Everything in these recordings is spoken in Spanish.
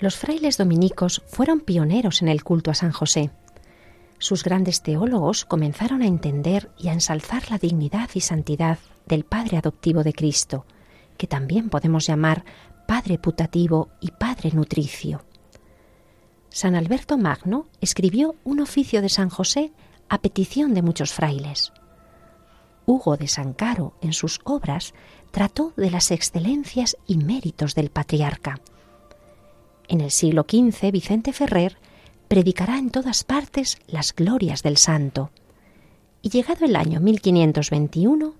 Los frailes dominicos fueron pioneros en el culto a San José. Sus grandes teólogos comenzaron a entender y a ensalzar la dignidad y santidad del Padre adoptivo de Cristo, que también podemos llamar Padre putativo y Padre nutricio. San Alberto Magno escribió un oficio de San José a petición de muchos frailes. Hugo de San Caro, en sus obras, trató de las excelencias y méritos del patriarca en el siglo XV, Vicente Ferrer predicará en todas partes las glorias del santo. Y llegado el año 1521,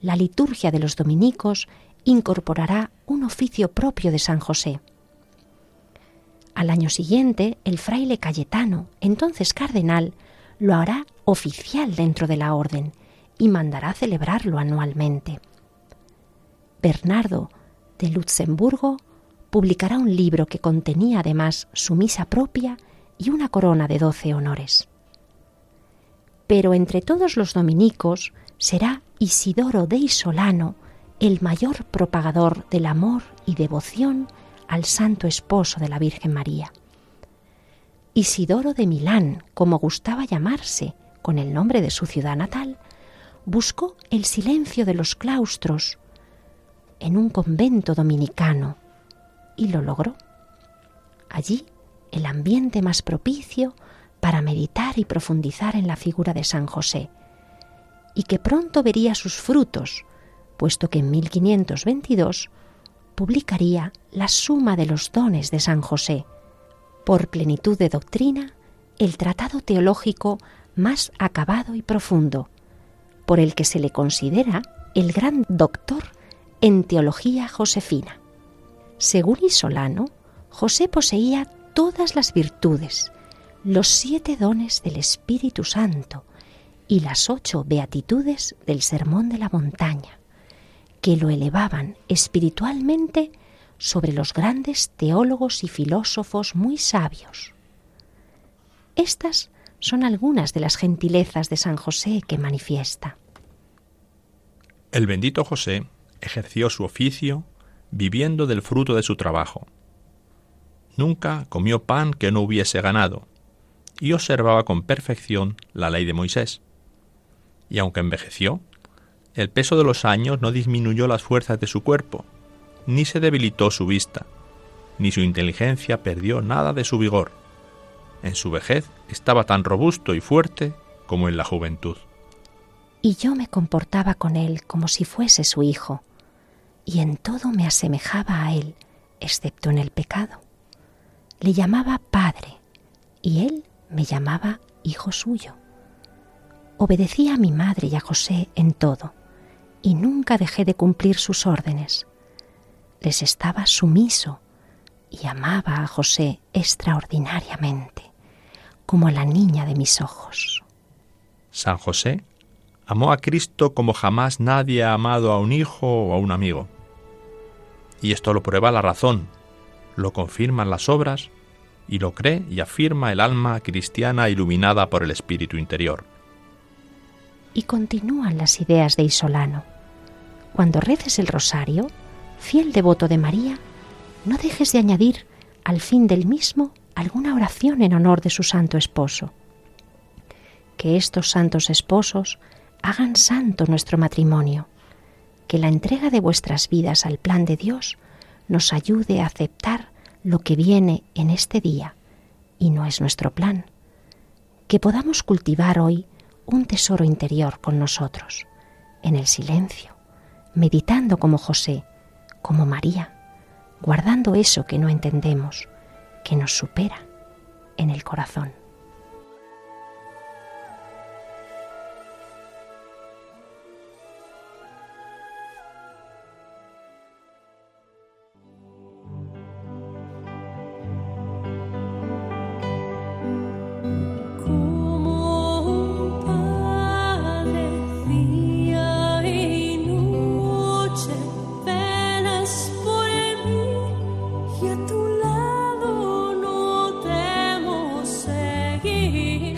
la liturgia de los dominicos incorporará un oficio propio de San José. Al año siguiente, el fraile Cayetano, entonces cardenal, lo hará oficial dentro de la orden y mandará celebrarlo anualmente. Bernardo de Luxemburgo publicará un libro que contenía además su misa propia y una corona de doce honores. Pero entre todos los dominicos será Isidoro de Isolano el mayor propagador del amor y devoción al santo esposo de la Virgen María. Isidoro de Milán, como gustaba llamarse con el nombre de su ciudad natal, buscó el silencio de los claustros en un convento dominicano y lo logró. Allí el ambiente más propicio para meditar y profundizar en la figura de San José, y que pronto vería sus frutos, puesto que en 1522 publicaría la suma de los dones de San José, por plenitud de doctrina, el tratado teológico más acabado y profundo, por el que se le considera el gran doctor en teología josefina. Según Isolano, José poseía todas las virtudes, los siete dones del Espíritu Santo y las ocho beatitudes del Sermón de la Montaña, que lo elevaban espiritualmente sobre los grandes teólogos y filósofos muy sabios. Estas son algunas de las gentilezas de San José que manifiesta. El bendito José ejerció su oficio viviendo del fruto de su trabajo. Nunca comió pan que no hubiese ganado, y observaba con perfección la ley de Moisés. Y aunque envejeció, el peso de los años no disminuyó las fuerzas de su cuerpo, ni se debilitó su vista, ni su inteligencia perdió nada de su vigor. En su vejez estaba tan robusto y fuerte como en la juventud. Y yo me comportaba con él como si fuese su hijo y en todo me asemejaba a él, excepto en el pecado. Le llamaba Padre y él me llamaba Hijo suyo. Obedecía a mi madre y a José en todo y nunca dejé de cumplir sus órdenes. Les estaba sumiso y amaba a José extraordinariamente, como la niña de mis ojos. San José amó a Cristo como jamás nadie ha amado a un hijo o a un amigo. Y esto lo prueba la razón, lo confirman las obras y lo cree y afirma el alma cristiana iluminada por el espíritu interior. Y continúan las ideas de Isolano. Cuando reces el rosario, fiel devoto de María, no dejes de añadir al fin del mismo alguna oración en honor de su santo esposo. Que estos santos esposos hagan santo nuestro matrimonio que la entrega de vuestras vidas al plan de Dios nos ayude a aceptar lo que viene en este día y no es nuestro plan. Que podamos cultivar hoy un tesoro interior con nosotros, en el silencio, meditando como José, como María, guardando eso que no entendemos, que nos supera en el corazón.